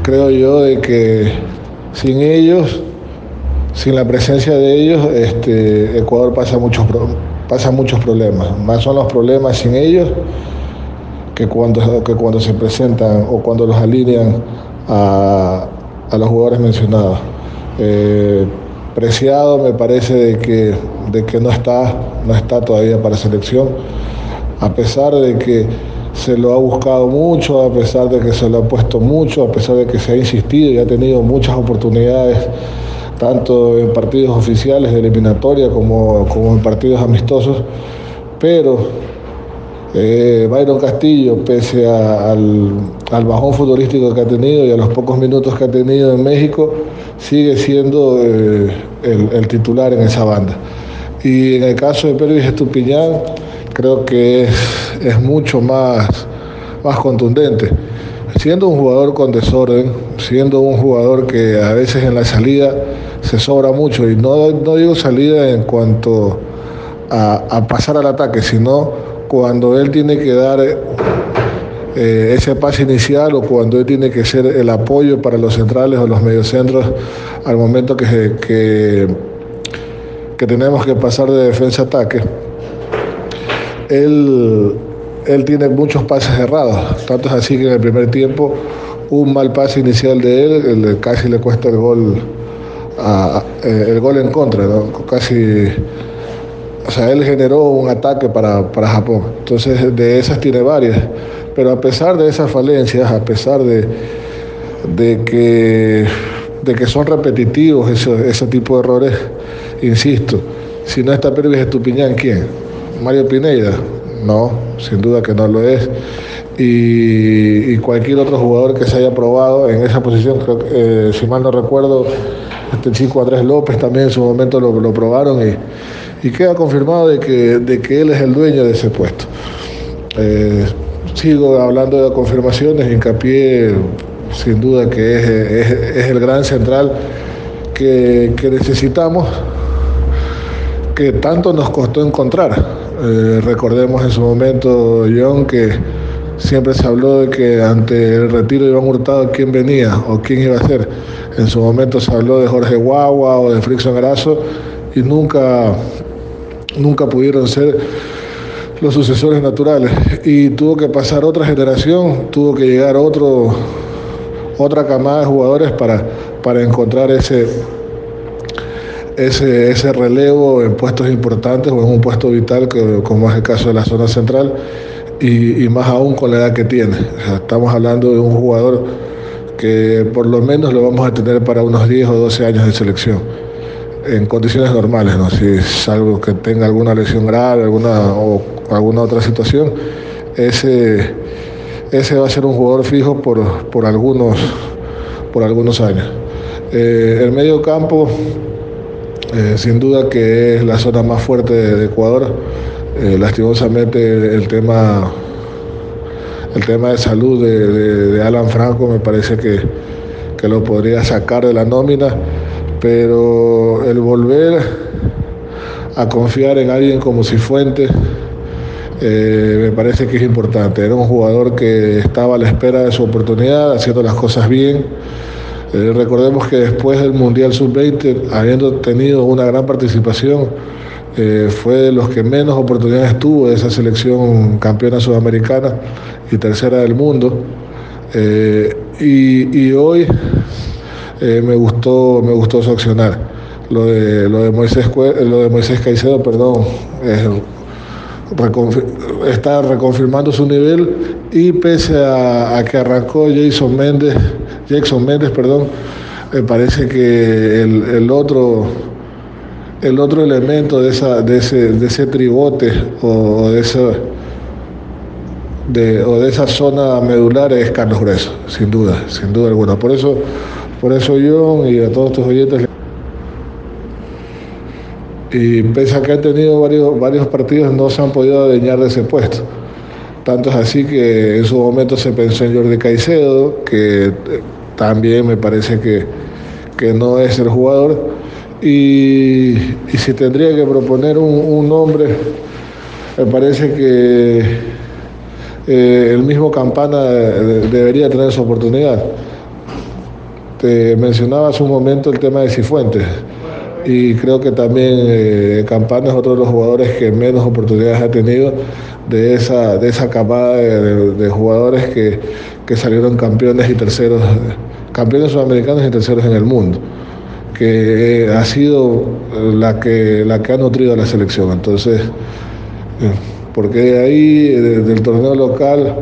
creo yo de que sin ellos, sin la presencia de ellos, este, Ecuador pasa muchos, pasa muchos problemas. Más son los problemas sin ellos que cuando, que cuando se presentan o cuando los alinean a, los jugadores mencionados. Eh, Preciado me parece de que, de que no, está, no está todavía para selección, a pesar de que se lo ha buscado mucho, a pesar de que se lo ha puesto mucho, a pesar de que se ha insistido y ha tenido muchas oportunidades, tanto en partidos oficiales de eliminatoria como, como en partidos amistosos, pero eh, Byron Castillo, pese al, bajón futbolístico que ha tenido y a los pocos minutos que ha tenido en México, sigue siendo eh, el, titular en esa banda. Y en el caso de Pervis Estupiñán, creo que es, mucho más, más contundente. Siendo un jugador con desorden, siendo un jugador que a veces en la salida se sobra mucho, y no, no digo salida en cuanto a, a pasar al ataque, sino cuando él tiene que dar eh, ese pase inicial o cuando él tiene que ser el apoyo para los centrales o los mediocentros al momento que, que, que tenemos que pasar de defensa a ataque, él, él tiene muchos pases errados. Tanto es así que en el primer tiempo un mal pase inicial de él casi le cuesta el gol, eh, el gol en contra, casi o sea, él generó un ataque para, Japón. Entonces, de esas tiene varias. Pero a pesar de esas falencias, a pesar de, de, que, de que son repetitivos ese, tipo de errores, insisto, si no está Pervis Estupiñán, ¿quién? Mario Pineida. No, sin duda que no lo es. Y, cualquier otro jugador que se haya probado en esa posición, que, eh, si mal no recuerdo, este chico Andrés López también en su momento lo, lo probaron y queda confirmado de que, de que él es el dueño de ese puesto. Eh, sigo hablando de confirmaciones, hincapié sin duda que es, el gran central que, necesitamos, que tanto nos costó encontrar. Eh, recordemos en su momento, John, que siempre se habló de que ante el retiro de Iván Hurtado quién venía o quién iba a ser. En su momento se habló de Jorge Guagua o de Frickson Grasso y nunca nunca pudieron ser los sucesores naturales y tuvo que pasar otra generación, tuvo que llegar otro, otra camada de jugadores para, para encontrar ese, ese, ese relevo en puestos importantes o en un puesto vital como es el caso de la zona central y, más aún con la edad que tiene. estamos hablando de un jugador que por lo menos lo vamos a tener para unos 10 o 12 años de selección en condiciones normales, ¿no? si es algo que tenga alguna lesión grave alguna, o alguna otra situación, ese, ese va a ser un jugador fijo por, por, algunos, por algunos años. Eh, el medio campo, eh, sin duda que es la zona más fuerte de, Ecuador. Eh, lastimosamente el tema, el tema de salud de, Alan Franco me parece que, que lo podría sacar de la nómina pero el volver a confiar en alguien como Cifuentes eh, me parece que es importante. Era un jugador que estaba a la espera de su oportunidad, haciendo las cosas bien. Eh, recordemos que después del Mundial Sub-20, habiendo tenido una gran participación, eh, fue de los que menos oportunidades tuvo de esa selección campeona sudamericana y tercera del mundo. y, hoy eh, me gustó me gustó su accionar. Lo de, lo de, Moisés, lo de Moisés Caicedo, perdón, está reconfirmando su nivel y pese a, que arrancó Jason Méndez, Jackson Méndez, perdón, me parece que el, otro el otro elemento de ese, de ese tribote o, de esa de, o de esa zona medular es Carlos Grueso, sin duda, sin duda alguna. Por eso por eso yo y a todos tus oyentes, y pese a que han tenido varios, varios partidos, no se han podido adueñar de ese puesto. Tanto es así que en su momento se pensó en Jordi Caicedo, que también me parece que, que no es el jugador. Y, si tendría que proponer un, nombre, me parece que eh, el mismo Campana debería tener su oportunidad. Te mencionaba un momento el tema de Cifuentes y creo que también eh, Campana es otro de los jugadores que menos oportunidades ha tenido de esa, de esa camada de, jugadores que, salieron campeones y terceros, campeones sudamericanos y terceros en el mundo, que ha sido la que, la que ha nutrido a la selección. Entonces, porque de ahí, del torneo local,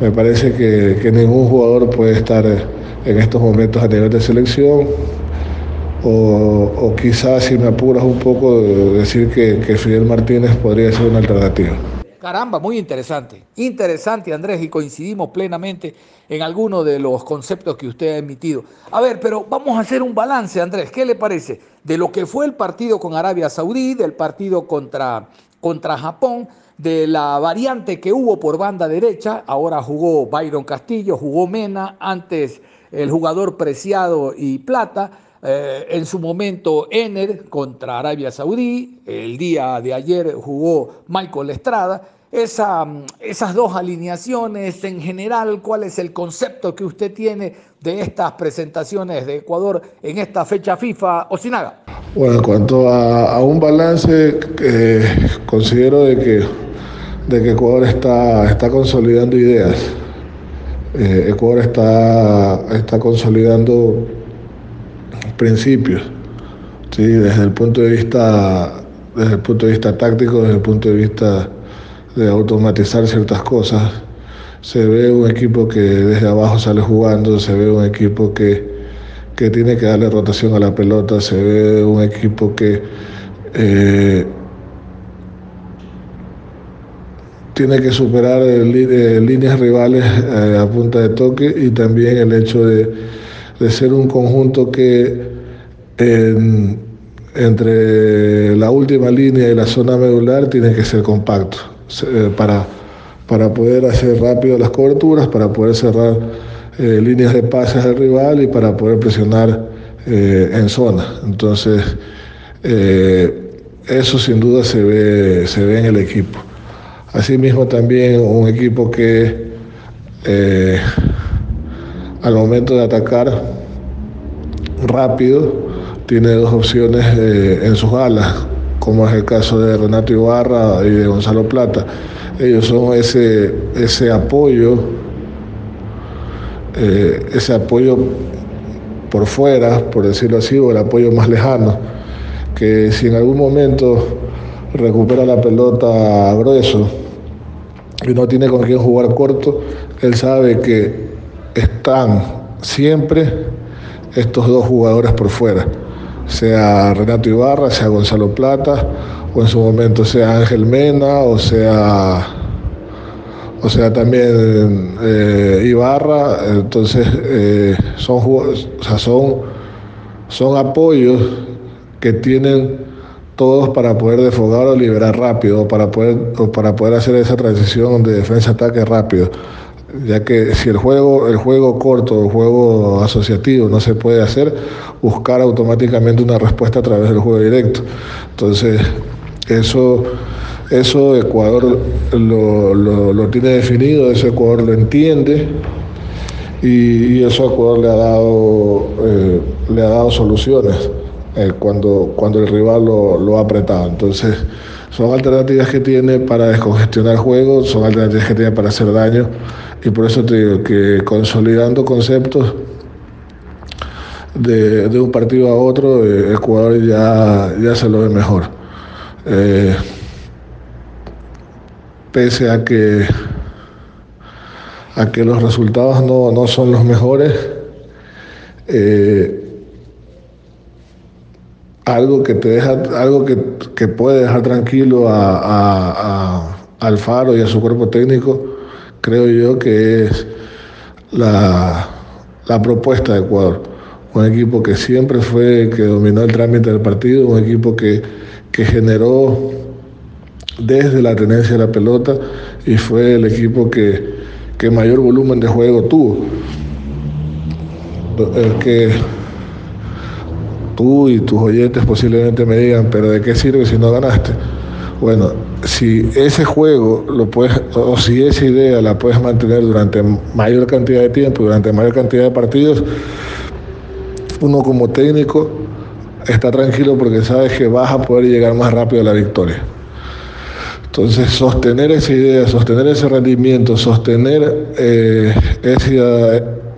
me parece que, ningún jugador puede estar en estos momentos a nivel de selección. O, quizás, si me apuras un poco, decir que, que Fidel Martínez podría ser una alternativa. Caramba, muy interesante. Interesante, Andrés, y coincidimos plenamente en algunos de los conceptos que usted ha emitido. A ver, pero vamos a hacer un balance, Andrés. ¿Qué le parece? De lo que fue el partido con Arabia Saudí, del partido contra, contra Japón, de la variante que hubo por banda derecha. Ahora jugó Byron Castillo, jugó Mena, antes el jugador Preciado y Plata. Eh, en su momento Ener contra Arabia Saudí, el día de ayer jugó Michael Estrada. Esa, esas dos alineaciones en general, ¿cuál es el concepto que usted tiene de estas presentaciones de Ecuador en esta fecha FIFA Osinaga? Bueno, en cuanto a, un balance, eh, considero de que, Ecuador está, consolidando ideas. Eh, Ecuador está consolidando principios, ¿sí? desde el punto de vista desde el punto de vista táctico, desde el punto de vista de automatizar ciertas cosas. Se ve un equipo que desde abajo sale jugando, se ve un equipo que, tiene que darle rotación a la pelota, se ve un equipo que eh, tiene que superar eh, líneas rivales eh, a punta de toque y también el hecho de, de ser un conjunto que entre la última línea y la zona medular tiene que ser compacto eh, para, para poder hacer rápido las coberturas, para poder cerrar eh, líneas de pases al rival y para poder presionar eh, en zona. Entonces, eso sin duda se ve, se ve en el equipo. Asimismo también un equipo que al momento de atacar rápido, tiene dos opciones eh, en sus alas, como es el caso de Renato Ibarra y de Gonzalo Plata. Ellos son ese, ese apoyo, eh, ese apoyo por fuera, por decirlo así, o el apoyo más lejano, que si en algún momento recupera la pelota grueso y no tiene con quién jugar corto, él sabe que están siempre estos dos jugadores por fuera sea Renato Ibarra, sea Gonzalo Plata, o en su momento sea Ángel Mena, o sea, o sea también eh, Ibarra. Entonces, eh, son, son, son apoyos que tienen todos para poder desfogar o liberar rápido, para poder, o para poder hacer esa transición de defensa-ataque rápido ya que si el juego, el juego corto, el juego asociativo no se puede hacer, buscar automáticamente una respuesta a través del juego directo. Entonces, eso, eso Ecuador lo, tiene definido, eso Ecuador lo entiende y, eso Ecuador le ha dado, eh, le ha dado soluciones eh, cuando, cuando el rival lo, lo ha apretado. Entonces, son alternativas que tiene para descongestionar juegos, son alternativas que tiene para hacer daño y por eso te digo que consolidando conceptos de, un partido a otro, el jugador ya, ya se lo ve mejor. Eh, pese a que, a que los resultados no, son los mejores, eh, algo que te deja, algo que, puede dejar tranquilo a, al Faro y a su cuerpo técnico, creo yo que es la, propuesta de Ecuador. Un equipo que siempre fue, que dominó el trámite del partido, un equipo que, generó desde la tenencia de la pelota y fue el equipo que, que mayor volumen de juego tuvo. El que tú y tus oyentes posiblemente me digan, pero ¿de qué sirve si no ganaste? Bueno, si ese juego lo puedes, o si esa idea la puedes mantener durante mayor cantidad de tiempo, durante mayor cantidad de partidos, uno como técnico está tranquilo porque sabes que vas a poder llegar más rápido a la victoria. Entonces, sostener esa idea, sostener ese rendimiento, sostener eh,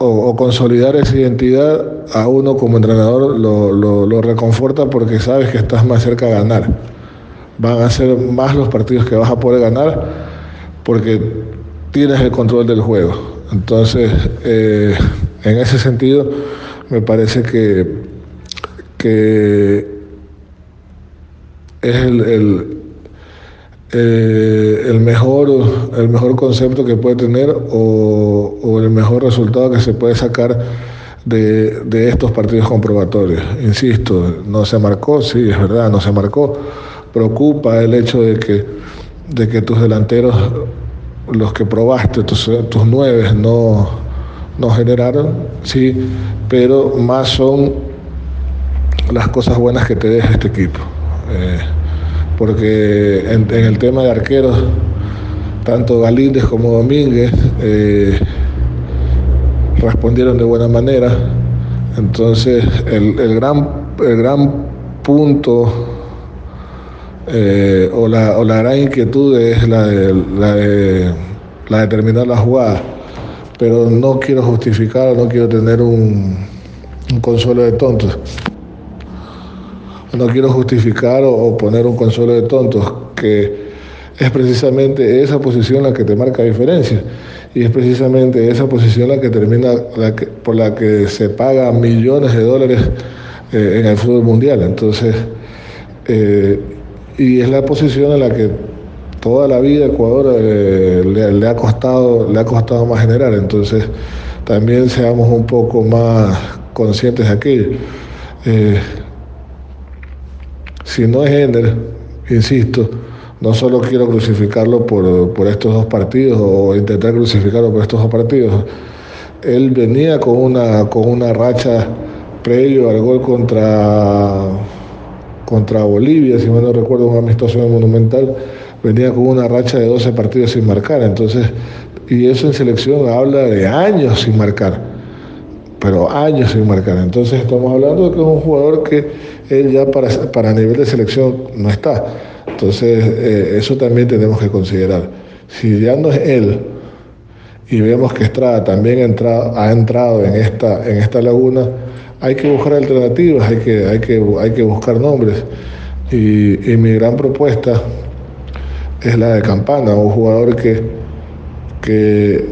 o, consolidar esa identidad a uno como entrenador lo, reconforta porque sabes que estás más cerca de ganar. Van a ser más los partidos que vas a poder ganar porque tienes el control del juego. Entonces, eh, en ese sentido, me parece que, que es el eh, el, mejor, el mejor concepto que puede tener o, el mejor resultado que se puede sacar de, estos partidos comprobatorios. Insisto, no se marcó, sí, es verdad, no se marcó. Preocupa el hecho de que, de que tus delanteros, los que probaste, tus, tus nueve, no, no generaron, sí, pero más son las cosas buenas que te deja este equipo. Eh, porque en, el tema de arqueros, tanto Galíndez como Domínguez eh, respondieron de buena manera. Entonces, el, gran, el gran punto eh, o, la, gran inquietud es la de, la de, la terminar la jugada. Pero no quiero justificar, no quiero tener un consuelo de tontos no quiero justificar o, poner un consuelo de tontos, que es precisamente esa posición la que te marca diferencia y es precisamente esa posición la que termina por la que se paga millones de dólares eh, en el fútbol mundial. Entonces, eh, y es la posición en la que toda la vida Ecuador eh, le, ha costado, le ha costado más generar. Entonces, también seamos un poco más conscientes de aquello. Si no es Ender, insisto, no solo quiero crucificarlo por, estos dos partidos o intentar crucificarlo por estos dos partidos. Él venía con una, con una racha previo al gol contra, contra Bolivia, si mal no recuerdo, un amistoso en Monumental, venía con una racha de 12 partidos sin marcar. Entonces, y eso en selección habla de años sin marcar, pero años sin marcar. Entonces estamos hablando de que es un jugador que él ya para, para nivel de selección no está. Entonces, eh, eso también tenemos que considerar. Si ya no es él y vemos que Estrada también ha entrado, ha entrado en, esta, en esta laguna, hay que buscar alternativas, hay que, hay que, hay que buscar nombres. Y, mi gran propuesta es la de Campana, un jugador que, que,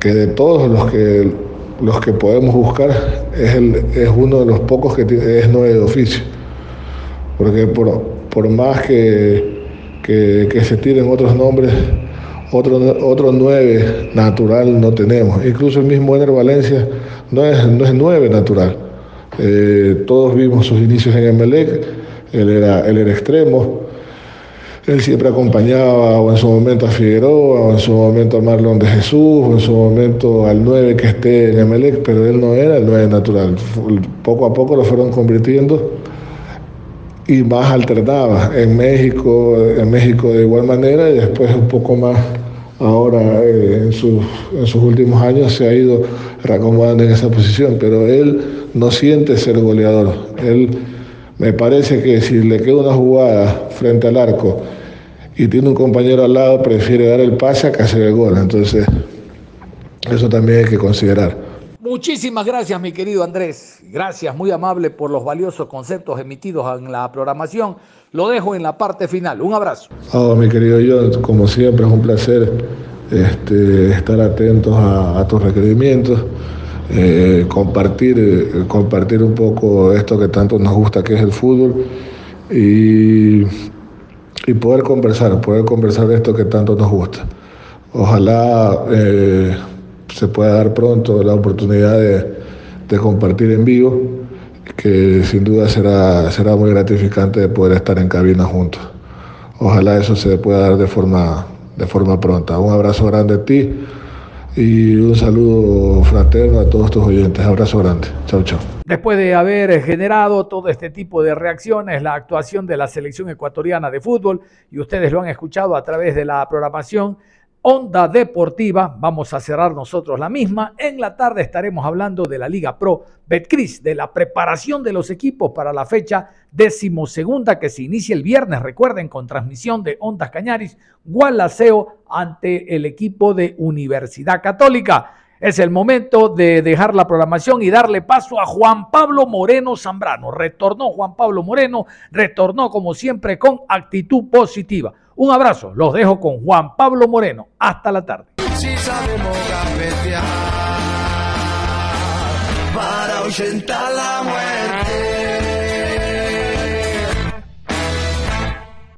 que de todos los que, los que podemos buscar es, el, es uno de los pocos que es nueve de oficio porque por, por más que, que, se tiren otros nombres, otros otro nueve natural no tenemos. Incluso el mismo Ener Valencia no es, no es nueve natural. Eh, todos vimos sus inicios en Emelec, él era, él era extremo, él siempre acompañaba o en su momento a Figueroa, o en su momento a Marlon de Jesús, o en su momento al 9 que esté en Emelec, pero él no era el 9 natural. Poco a poco lo fueron convirtiendo y más alternaba en México, en México de igual manera y después un poco más ahora eh, en, sus, en sus últimos años se ha ido reacomodando en esa posición, pero él no siente ser goleador. Él me parece que si le queda una jugada frente al arco y tiene un compañero al lado, prefiere dar el pase a que hacer el gol. Entonces, eso también hay que considerar. Muchísimas gracias, mi querido Andrés. Gracias, muy amable por los valiosos conceptos emitidos en la programación. Lo dejo en la parte final. Un abrazo. Oh, mi querido John, como siempre es un placer este, estar atentos a, tus requerimientos, eh, compartir, eh, compartir un poco esto que tanto nos gusta, que es el fútbol, y, y poder conversar, poder conversar de esto que tanto nos gusta. Ojalá... Eh, se pueda dar pronto la oportunidad de, compartir en vivo, que sin duda será, será muy gratificante de poder estar en cabina juntos. Ojalá eso se pueda dar de forma, de forma pronta. Un abrazo grande a ti y un saludo fraterno a todos tus oyentes. Abrazo grande. Chao, chao. Después de haber generado todo este tipo de reacciones, la actuación de la selección ecuatoriana de fútbol, y ustedes lo han escuchado a través de la programación, Onda Deportiva. Vamos a cerrar nosotros la misma. En la tarde estaremos hablando de la Liga Pro Betcris, de la preparación de los equipos para la fecha decimosegunda que se inicia el viernes. Recuerden, con transmisión de Ondas Cañaris, Gualaceo ante el equipo de Universidad Católica. Es el momento de dejar la programación y darle paso a Juan Pablo Moreno Zambrano. Retornó Juan Pablo Moreno, retornó como siempre con actitud positiva. Un abrazo, los dejo con Juan Pablo Moreno. Hasta la tarde.